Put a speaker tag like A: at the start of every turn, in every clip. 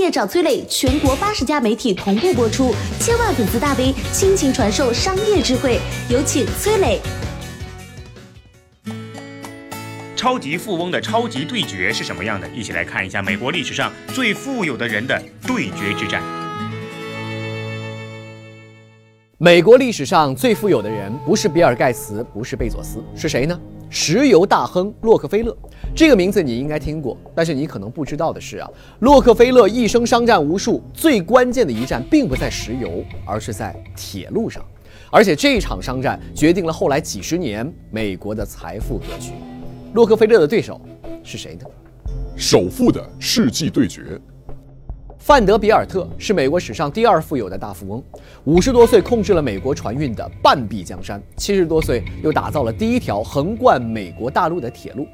A: 业找崔磊，全国八十家媒体同步播出，千万粉丝大 V 倾情传授商业智慧，有请崔磊。
B: 超级富翁的超级对决是什么样的？一起来看一下美国历史上最富有的人的对决之战。
C: 美国历史上最富有的人不是比尔盖茨，不是贝佐斯，是谁呢？石油大亨洛克菲勒。这个名字你应该听过，但是你可能不知道的是啊，洛克菲勒一生商战无数，最关键的一战并不在石油，而是在铁路上。而且这场商战决定了后来几十年美国的财富格局。洛克菲勒的对手是谁呢？
D: 首富的世纪对决。
C: 范德比尔特是美国史上第二富有的大富翁，五十多岁控制了美国船运的半壁江山，七十多岁又打造了第一条横贯美国大陆的铁路。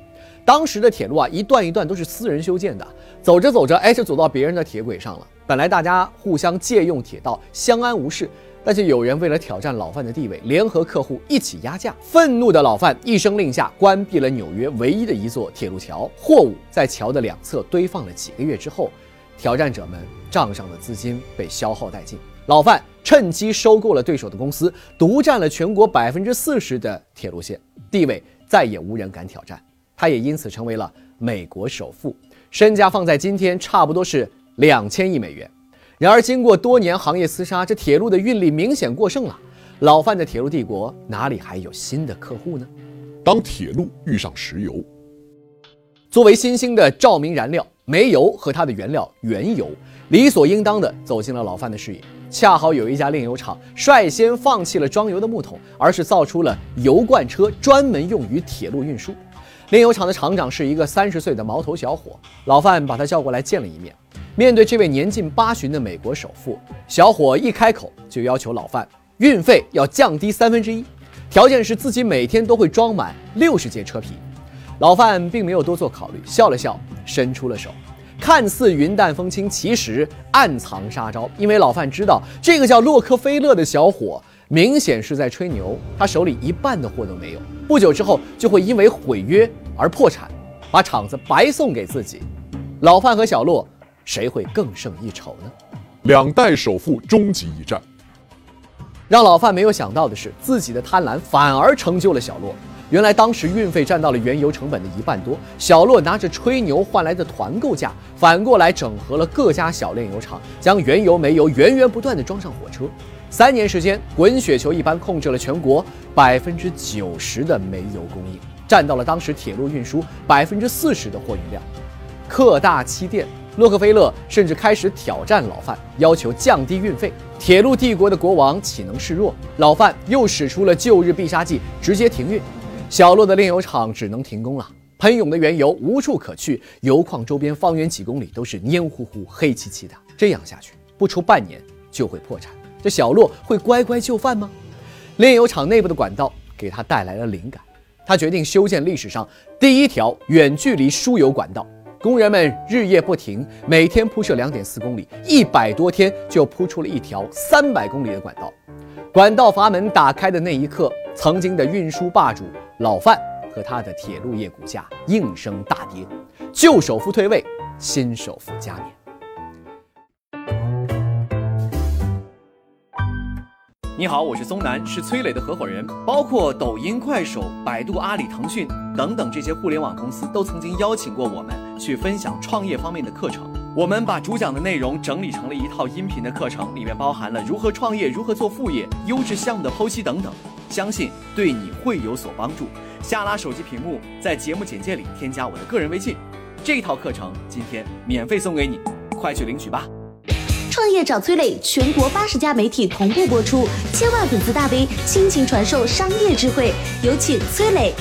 C: 当时的铁路啊，一段一段都是私人修建的，走着走着，哎，就走到别人的铁轨上了。本来大家互相借用铁道，相安无事，但是有人为了挑战老范的地位，联合客户一起压价。愤怒的老范一声令下，关闭了纽约唯一的一座铁路桥，货物在桥的两侧堆放了几个月之后。挑战者们账上的资金被消耗殆尽，老范趁机收购了对手的公司，独占了全国百分之四十的铁路线，地位再也无人敢挑战。他也因此成为了美国首富，身价放在今天差不多是两千亿美元。然而，经过多年行业厮杀，这铁路的运力明显过剩了。老范的铁路帝国哪里还有新的客户呢？
D: 当铁路遇上石油，
C: 作为新兴的照明燃料。煤油和它的原料原油理所应当的走进了老范的视野。恰好有一家炼油厂率先放弃了装油的木桶，而是造出了油罐车，专门用于铁路运输。炼油厂的厂长是一个三十岁的毛头小伙，老范把他叫过来见了一面。面对这位年近八旬的美国首富，小伙一开口就要求老范运费要降低三分之一，条件是自己每天都会装满六十节车皮。老范并没有多做考虑，笑了笑，伸出了手，看似云淡风轻，其实暗藏杀招。因为老范知道，这个叫洛克菲勒的小伙明显是在吹牛，他手里一半的货都没有，不久之后就会因为毁约而破产，把厂子白送给自己。老范和小洛，谁会更胜一筹呢？
D: 两代首富终极一战。
C: 让老范没有想到的是，自己的贪婪反而成就了小洛。原来当时运费占到了原油成本的一半多，小洛拿着吹牛换来的团购价，反过来整合了各家小炼油厂，将原油、煤油源源不断的装上火车。三年时间，滚雪球一般控制了全国百分之九十的煤油供应，占到了当时铁路运输百分之四十的货运量。客大欺店，洛克菲勒甚至开始挑战老范，要求降低运费。铁路帝国的国王岂能示弱？老范又使出了旧日必杀技，直接停运。小洛的炼油厂只能停工了，喷涌的原油无处可去，油矿周边方圆几公里都是黏糊糊、黑漆漆的。这样下去，不出半年就会破产。这小洛会乖乖就范吗？炼油厂内部的管道给他带来了灵感，他决定修建历史上第一条远距离输油管道。工人们日夜不停，每天铺设两点四公里，一百多天就铺出了一条三百公里的管道。管道阀门打开的那一刻，曾经的运输霸主。老范和他的铁路业股价应声大跌，旧首富退位，新首富加冕。你好，我是宗南，是崔磊的合伙人。包括抖音、快手、百度、阿里、腾讯等等这些互联网公司，都曾经邀请过我们去分享创业方面的课程。我们把主讲的内容整理成了一套音频的课程，里面包含了如何创业、如何做副业、优质项目的剖析等等。相信对你会有所帮助。下拉手机屏幕，在节目简介里添加我的个人微信，这套课程今天免费送给你，快去领取吧！
A: 创业找崔磊，全国八十家媒体同步播出，千万粉丝大 V 倾情传授商业智慧，有请崔磊。